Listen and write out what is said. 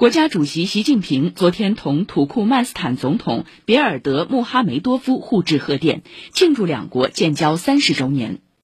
国家主席习近平昨天同土库曼斯坦总统别尔德穆哈梅多夫互致贺电，庆祝两国建交三十周年。